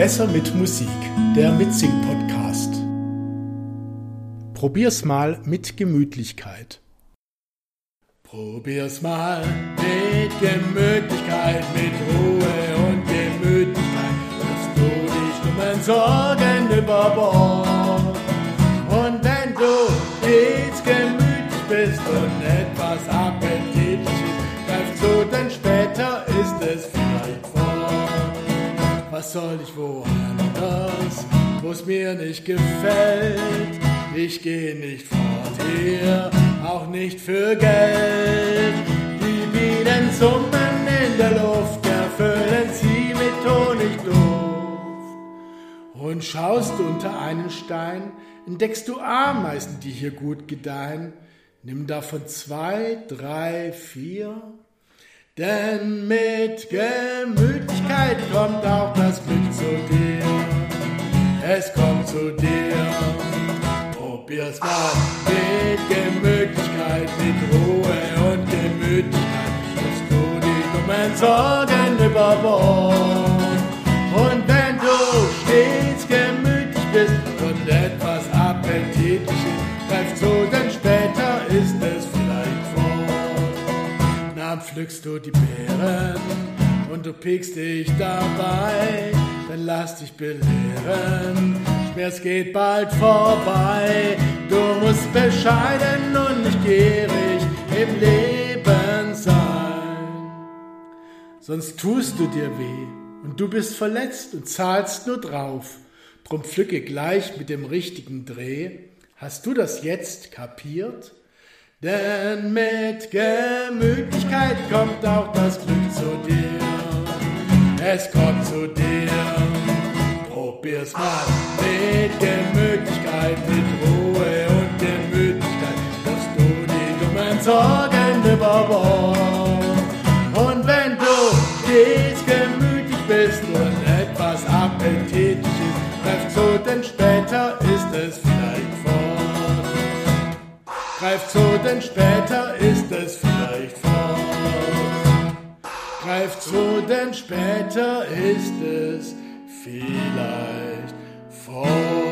Besser mit Musik, der Mitsing-Podcast. Probier's mal mit Gemütlichkeit. Probier's mal mit Gemütlichkeit, mit Ruhe und Gemütlichkeit, dass du dich dummen Sorgen über Bord. Was soll ich woanders, wo's mir nicht gefällt? Ich geh nicht fort hier, auch nicht für Geld. Die bienen Summen in der Luft, erfüllen sie mit Honigduft. Und schaust unter einen Stein, entdeckst du Ameisen, die hier gut gedeihen. Nimm davon zwei, drei, vier. Denn mit Gemütlichkeit kommt auch zu dir. Probier's mal mit Gemütlichkeit, mit Ruhe und Gemütlichkeit, dass du die dummen Sorgen über Bord. Und wenn du stets gemütlich bist und etwas appetitlich ist, greif zu, denn später ist es vielleicht fort. Dann pflückst du die Beeren und du piekst dich dabei, dann lass dich belehren. Schmerz geht bald vorbei, du musst bescheiden und nicht gierig im Leben sein. Sonst tust du dir weh und du bist verletzt und zahlst nur drauf. Drum pflücke gleich mit dem richtigen Dreh. Hast du das jetzt kapiert? Denn mit Gemütlichkeit kommt auch das Glück zu dir. Es kommt zu dir. Probier's mal mit Gemütlichkeit, mit Ruhe und Gemütlichkeit, dass du die dummen Sorgen über Bord. Und wenn du stets gemütlich bist und etwas appetitlich ist, greif zu, denn später ist es vielleicht fort. Greif zu, denn später ist es vielleicht fort. Greif zu, denn später ist es vielleicht fort.